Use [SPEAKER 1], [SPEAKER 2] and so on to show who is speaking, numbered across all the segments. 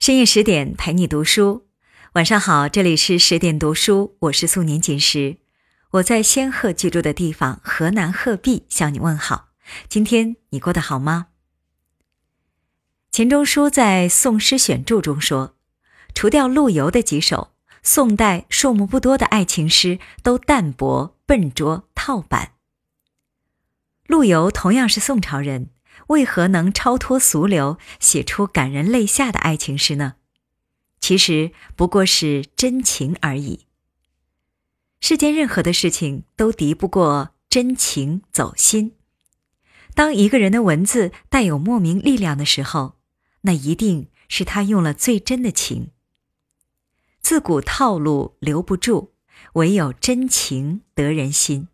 [SPEAKER 1] 深夜十点陪你读书，晚上好，这里是十点读书，我是素年锦时，我在仙鹤居住的地方河南鹤壁向你问好。今天你过得好吗？钱钟书在《宋诗选注》中说，除掉陆游的几首，宋代数目不多的爱情诗都淡薄、笨拙、套板。陆游同样是宋朝人。为何能超脱俗流，写出感人泪下的爱情诗呢？其实不过是真情而已。世间任何的事情都敌不过真情走心。当一个人的文字带有莫名力量的时候，那一定是他用了最真的情。自古套路留不住，唯有真情得人心。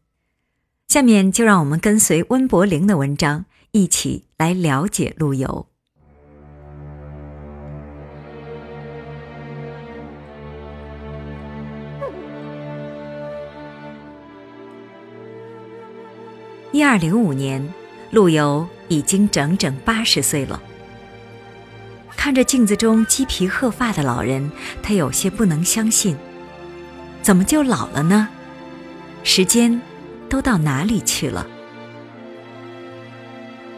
[SPEAKER 1] 下面就让我们跟随温柏林的文章。一起来了解陆游。一二零五年，陆游已经整整八十岁了。看着镜子中鸡皮鹤发的老人，他有些不能相信：怎么就老了呢？时间都到哪里去了？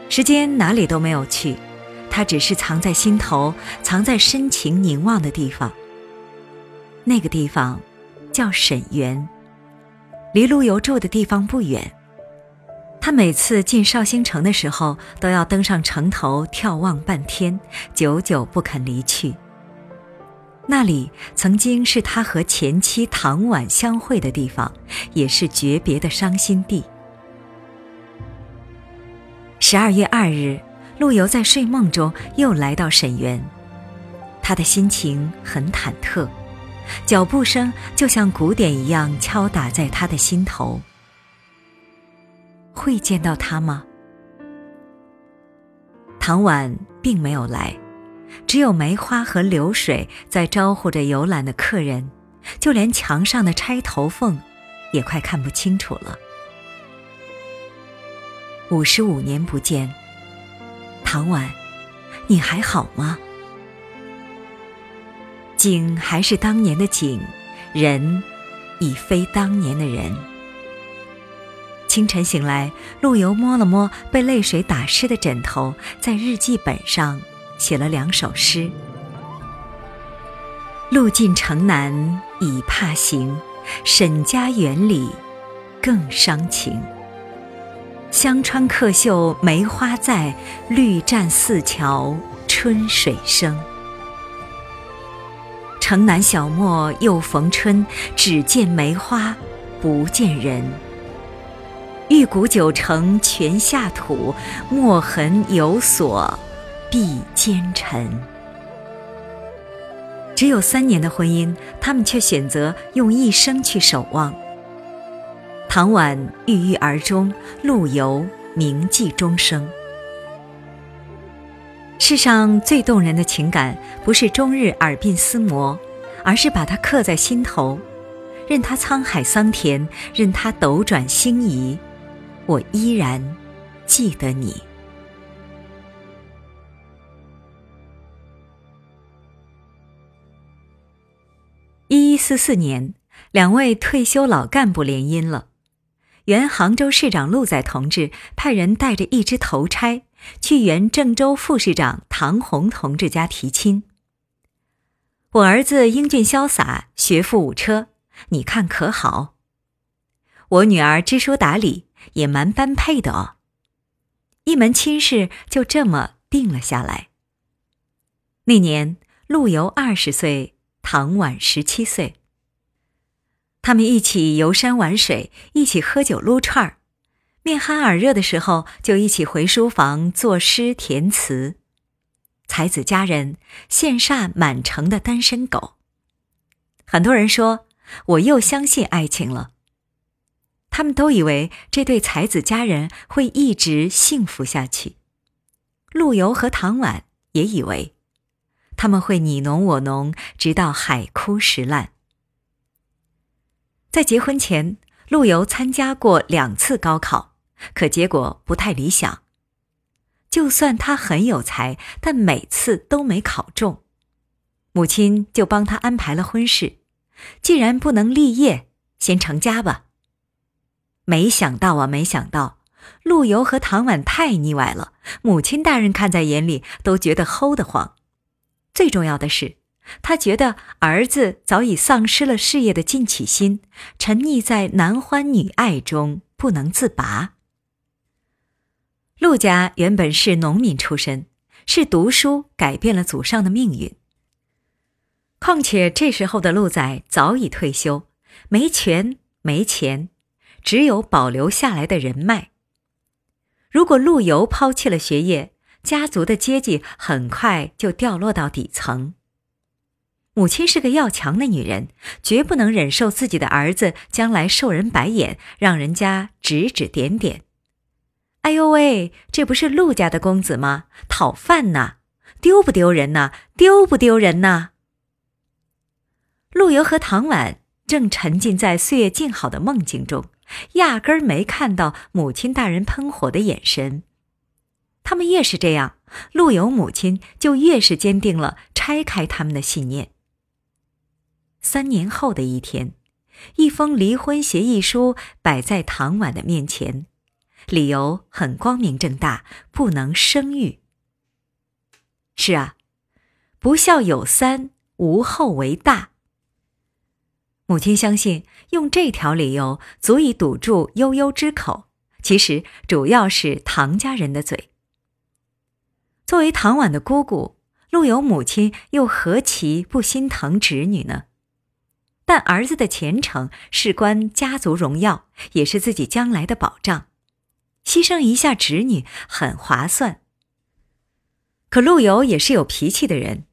[SPEAKER 1] 时间哪里都没有去，它只是藏在心头，藏在深情凝望的地方。那个地方叫沈园，离陆游住的地方不远。他每次进绍兴城的时候，都要登上城头眺望半天，久久不肯离去。那里曾经是他和前妻唐婉相会的地方，也是诀别的伤心地。十二月二日，陆游在睡梦中又来到沈园，他的心情很忐忑，脚步声就像鼓点一样敲打在他的心头。会见到他吗？唐婉并没有来，只有梅花和流水在招呼着游览的客人，就连墙上的钗头凤，也快看不清楚了。五十五年不见，唐婉，你还好吗？景还是当年的景，人已非当年的人。清晨醒来，陆游摸了摸被泪水打湿的枕头，在日记本上写了两首诗：路尽城南已怕行，沈家园里更伤情。香川客袖梅花在，绿栈寺桥春水生。城南小陌又逢春，只见梅花不见人。玉骨九成泉下土，墨痕有锁碧奸臣。只有三年的婚姻，他们却选择用一生去守望。唐婉郁郁而终，陆游铭记终生。世上最动人的情感，不是终日耳鬓厮磨，而是把它刻在心头，任他沧海桑田，任他斗转星移，我依然记得你。一一四四年，两位退休老干部联姻了。原杭州市长陆载同志派人带着一支头钗去原郑州副市长唐红同志家提亲。我儿子英俊潇洒，学富五车，你看可好？我女儿知书达理，也蛮般配的哦。一门亲事就这么定了下来。那年陆游二十岁，唐婉十七岁。他们一起游山玩水，一起喝酒撸串儿，面酣耳热的时候，就一起回书房作诗填词。才子佳人羡煞满城的单身狗。很多人说，我又相信爱情了。他们都以为这对才子佳人会一直幸福下去。陆游和唐婉也以为，他们会你侬我侬，直到海枯石烂。在结婚前，陆游参加过两次高考，可结果不太理想。就算他很有才，但每次都没考中。母亲就帮他安排了婚事。既然不能立业，先成家吧。没想到啊，没想到，陆游和唐婉太腻歪了，母亲大人看在眼里都觉得齁得慌。最重要的是，他觉得儿子早已丧失了事业的进取心，沉溺在男欢女爱中不能自拔。陆家原本是农民出身，是读书改变了祖上的命运。况且这时候的陆仔早已退休，没权没钱，只有保留下来的人脉。如果陆游抛弃了学业，家族的阶级很快就掉落到底层。母亲是个要强的女人，绝不能忍受自己的儿子将来受人白眼，让人家指指点点。哎呦喂，这不是陆家的公子吗？讨饭呢？丢不丢人呐？丢不丢人呐？陆游和唐婉正沉浸在岁月静好的梦境中，压根儿没看到母亲大人喷火的眼神。他们越是这样，陆游母亲就越是坚定了拆开他们的信念。三年后的一天，一封离婚协议书摆在唐婉的面前。理由很光明正大，不能生育。是啊，不孝有三，无后为大。母亲相信用这条理由足以堵住悠悠之口，其实主要是唐家人的嘴。作为唐婉的姑姑，陆游母亲又何其不心疼侄女呢？但儿子的前程事关家族荣耀，也是自己将来的保障。牺牲一下侄女很划算。可陆游也是有脾气的人，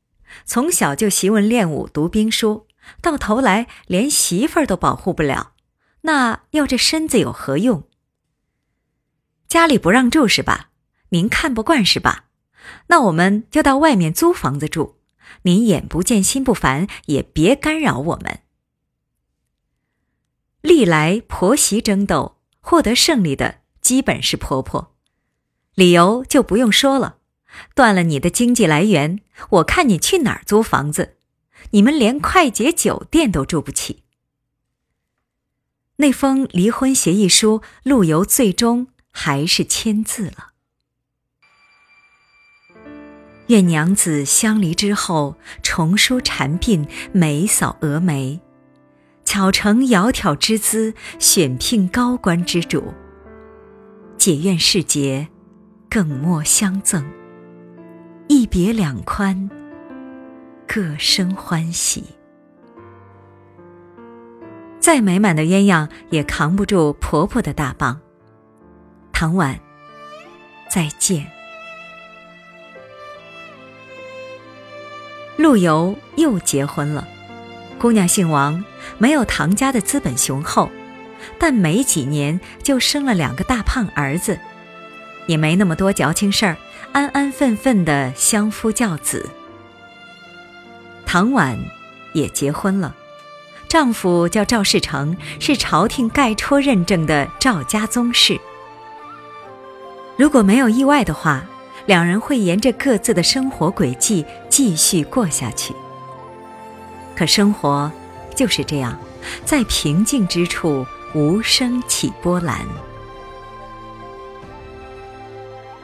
[SPEAKER 1] 从小就习文练武、读兵书，到头来连媳妇儿都保护不了，那要这身子有何用？家里不让住是吧？您看不惯是吧？那我们就到外面租房子住。您眼不见心不烦，也别干扰我们。历来婆媳争斗，获得胜利的。基本是婆婆，理由就不用说了，断了你的经济来源，我看你去哪儿租房子？你们连快捷酒店都住不起。那封离婚协议书，陆游最终还是签字了。愿娘子相离之后，重梳蝉鬓，眉扫蛾眉，巧成窈窕之姿，选聘高官之主。解怨释结，更莫相赠。一别两宽，各生欢喜。再美满的鸳鸯也扛不住婆婆的大棒。唐婉，再见。陆游又结婚了，姑娘姓王，没有唐家的资本雄厚。但没几年就生了两个大胖儿子，也没那么多矫情事儿，安安分分的相夫教子。唐婉也结婚了，丈夫叫赵世成，是朝廷盖戳认证的赵家宗室。如果没有意外的话，两人会沿着各自的生活轨迹继续过下去。可生活就是这样，在平静之处。无声起波澜。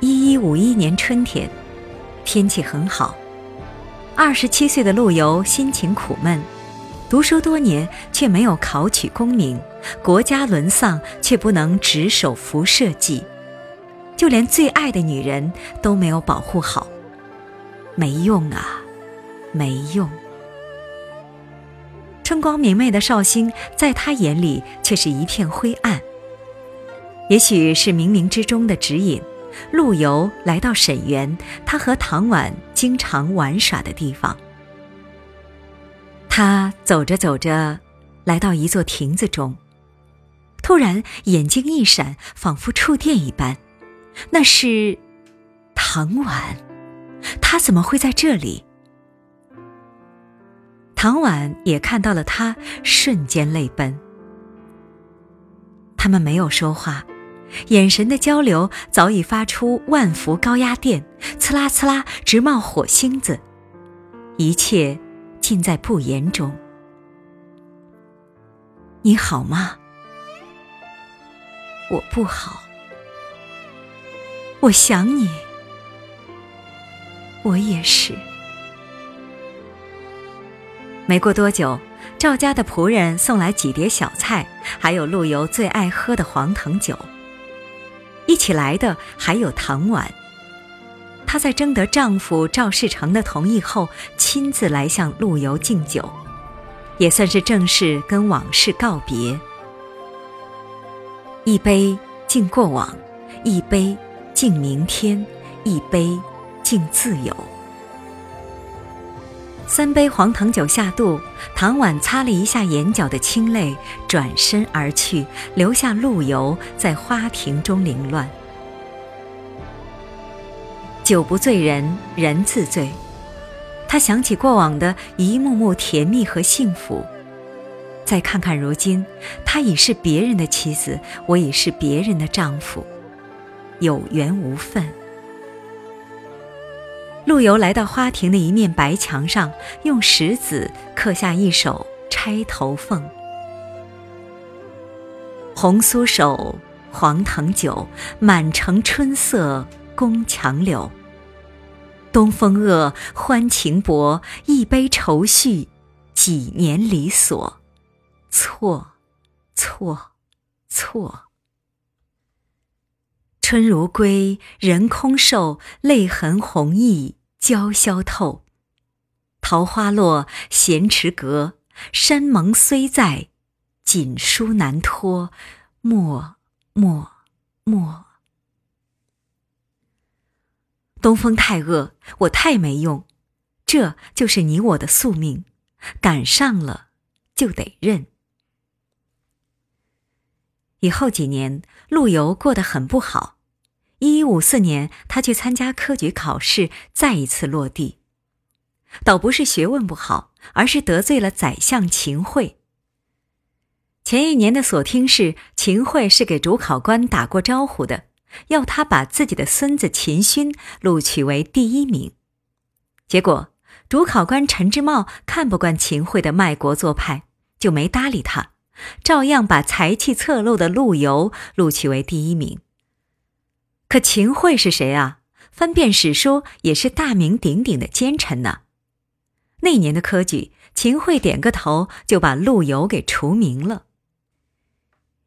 [SPEAKER 1] 一一五一年春天，天气很好。二十七岁的陆游心情苦闷，读书多年却没有考取功名，国家沦丧却不能执手扶社稷，就连最爱的女人都没有保护好，没用啊，没用。春光明媚的绍兴，在他眼里却是一片灰暗。也许是冥冥之中的指引，陆游来到沈园，他和唐婉经常玩耍的地方。他走着走着，来到一座亭子中，突然眼睛一闪，仿佛触电一般，那是唐婉，他怎么会在这里？唐婉也看到了他，瞬间泪奔。他们没有说话，眼神的交流早已发出万伏高压电，刺啦刺啦直冒火星子，一切尽在不言中。你好吗？我不好。我想你，我也是。没过多久，赵家的仆人送来几碟小菜，还有陆游最爱喝的黄藤酒。一起来的还有唐婉。她在征得丈夫赵世成的同意后，亲自来向陆游敬酒，也算是正式跟往事告别。一杯敬过往，一杯。敬明天，一杯敬自由。三杯黄藤酒下肚，唐婉擦了一下眼角的清泪，转身而去，留下陆游在花亭中凌乱。酒不醉人人自醉，他想起过往的一幕幕甜蜜和幸福，再看看如今，他已是别人的妻子，我已是别人的丈夫。有缘无分。陆游来到花亭的一面白墙上，用石子刻下一首《钗头凤》：红酥手，黄藤酒，满城春色宫墙柳。东风恶，欢情薄，一杯愁绪，几年离索。错，错，错。春如归，人空瘦，泪痕红浥鲛绡透。桃花落，闲池阁，山盟虽在，锦书难托。莫莫莫！东风太恶，我太没用，这就是你我的宿命，赶上了就得认。以后几年，陆游过得很不好。一一五四年，他去参加科举考试，再一次落地。倒不是学问不好，而是得罪了宰相秦桧。前一年的所听是，秦桧是给主考官打过招呼的，要他把自己的孙子秦勋录取为第一名。结果，主考官陈之茂看不惯秦桧的卖国做派，就没搭理他，照样把才气侧漏的陆游录取为第一名。可秦桧是谁啊？翻遍史书，也是大名鼎鼎的奸臣呢。那年的科举，秦桧点个头就把陆游给除名了。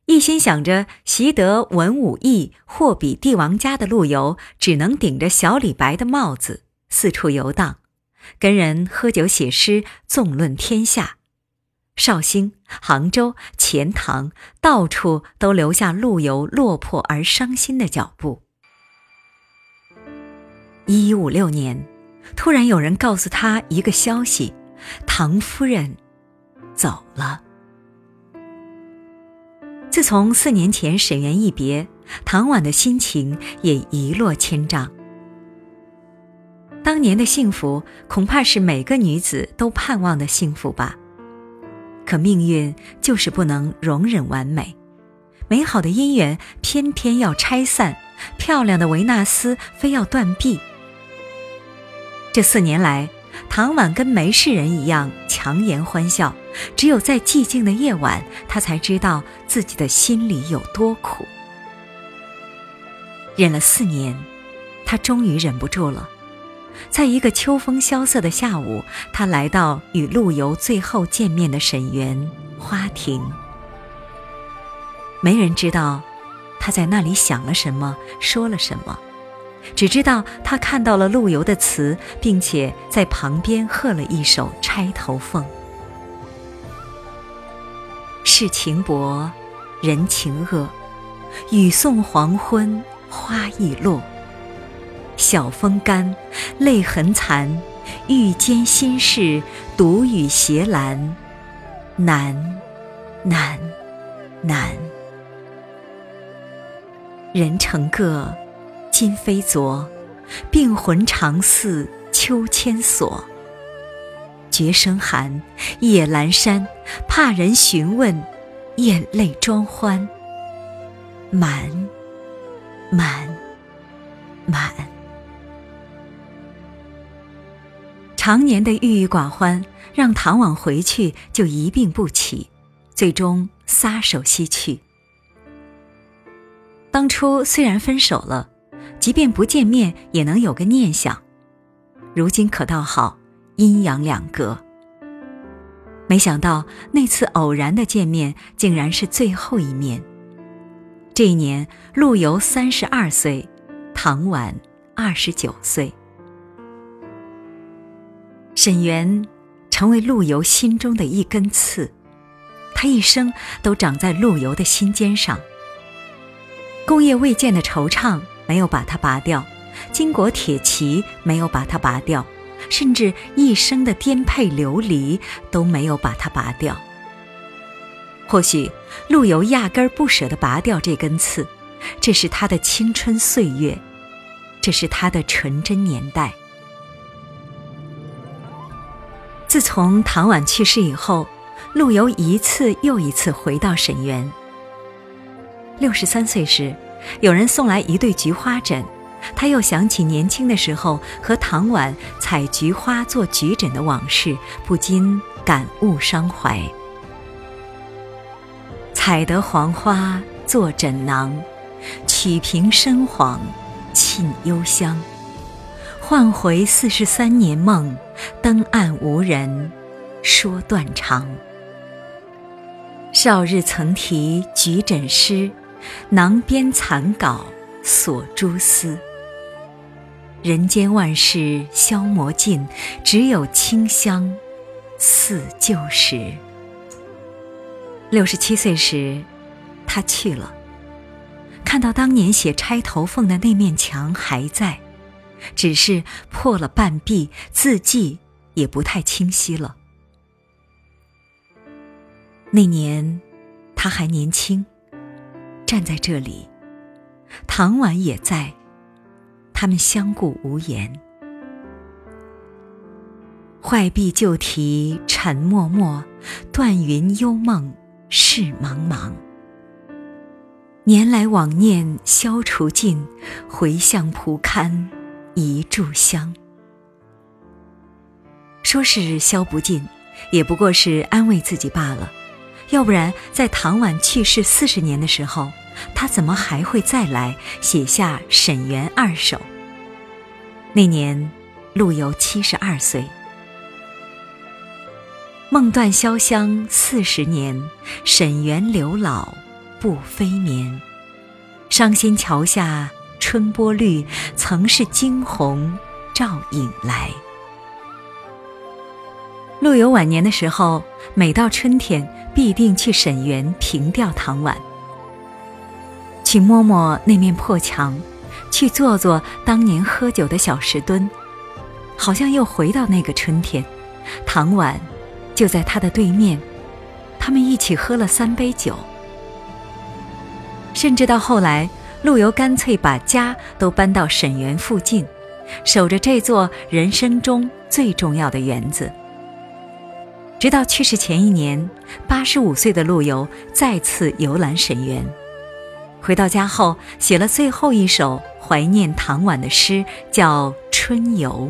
[SPEAKER 1] 一心想着习得文武艺，或比帝王家的陆游，只能顶着小李白的帽子四处游荡，跟人喝酒写诗，纵论天下。绍兴、杭州、钱塘，到处都留下陆游落魄而伤心的脚步。一一五六年，突然有人告诉他一个消息：唐夫人走了。自从四年前沈园一别，唐婉的心情也一落千丈。当年的幸福，恐怕是每个女子都盼望的幸福吧。可命运就是不能容忍完美，美好的姻缘偏偏要拆散，漂亮的维纳斯非要断臂。这四年来，唐婉跟没事人一样强颜欢笑。只有在寂静的夜晚，她才知道自己的心里有多苦。忍了四年，她终于忍不住了。在一个秋风萧瑟的下午，她来到与陆游最后见面的沈园花亭。没人知道，她在那里想了什么，说了什么。只知道他看到了陆游的词，并且在旁边和了一首《钗头凤》。世情薄，人情恶，雨送黄昏花易落。晓风干，泪痕残，欲笺心事，独语斜阑，难，难，难。人成各。今非昨，病魂常似秋千索。绝声寒，夜阑珊，怕人询问，眼泪装欢。满，满，满。常年的郁郁寡欢，让唐婉回去就一病不起，最终撒手西去。当初虽然分手了，即便不见面也能有个念想，如今可倒好，阴阳两隔。没想到那次偶然的见面，竟然是最后一面。这一年，陆游三十二岁，唐婉二十九岁。沈园成为陆游心中的一根刺，他一生都长在陆游的心尖上。功业未建的惆怅没有把它拔掉，金国铁骑没有把它拔掉，甚至一生的颠沛流离都没有把它拔掉。或许陆游压根儿不舍得拔掉这根刺，这是他的青春岁月，这是他的纯真年代。自从唐婉去世以后，陆游一次又一次回到沈园。六十三岁时，有人送来一对菊花枕，他又想起年轻的时候和唐婉采菊花做菊枕的往事，不禁感悟伤怀。采得黄花做枕囊，曲屏深黄沁幽香。唤回四十三年梦，登岸无人说断肠。少日曾题菊枕诗，囊边残稿锁蛛丝。人间万事消磨尽，只有清香似旧时。六十七岁时，他去了，看到当年写钗头凤的那面墙还在。只是破了半壁，字迹也不太清晰了。那年，他还年轻，站在这里，唐婉也在，他们相顾无言。坏壁旧题沉默默，断云幽梦事茫茫。年来往念消除尽，回向蒲龛。一炷香，说是消不尽，也不过是安慰自己罢了。要不然，在唐婉去世四十年的时候，他怎么还会再来写下《沈园二首》？那年，陆游七十二岁。梦断潇湘四十年，沈园柳老不飞眠。伤心桥下。春波绿，曾是惊鸿照影来。陆游晚年的时候，每到春天，必定去沈园凭吊唐婉，去摸摸那面破墙，去坐坐当年喝酒的小石墩，好像又回到那个春天。唐婉就在他的对面，他们一起喝了三杯酒，甚至到后来。陆游干脆把家都搬到沈园附近，守着这座人生中最重要的园子。直到去世前一年，八十五岁的陆游再次游览沈园，回到家后写了最后一首怀念唐婉的诗，叫《春游》。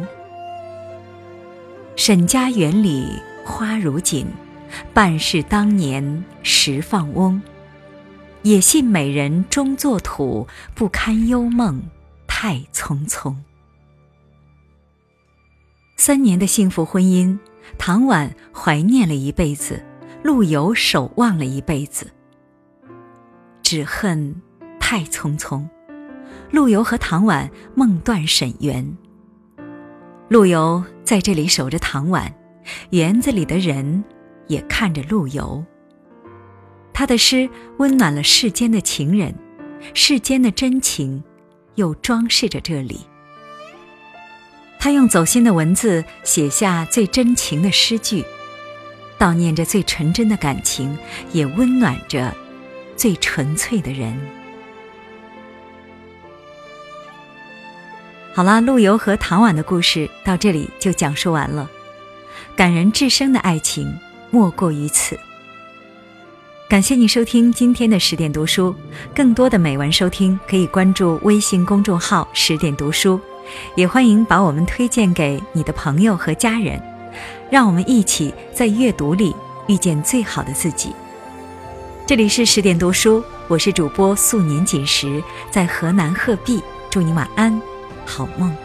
[SPEAKER 1] 沈家园里花如锦，半是当年时放翁。也信美人终作土，不堪幽梦太匆匆。三年的幸福婚姻，唐婉怀念了一辈子，陆游守望了一辈子。只恨太匆匆，陆游和唐婉梦断沈园。陆游在这里守着唐婉，园子里的人也看着陆游。他的诗温暖了世间的情人，世间的真情，又装饰着这里。他用走心的文字写下最真情的诗句，悼念着最纯真的感情，也温暖着最纯粹的人。好啦，陆游和唐婉的故事到这里就讲述完了。感人至深的爱情，莫过于此。感谢你收听今天的十点读书，更多的美文收听可以关注微信公众号“十点读书”，也欢迎把我们推荐给你的朋友和家人，让我们一起在阅读里遇见最好的自己。这里是十点读书，我是主播素年锦时，在河南鹤壁，祝你晚安，好梦。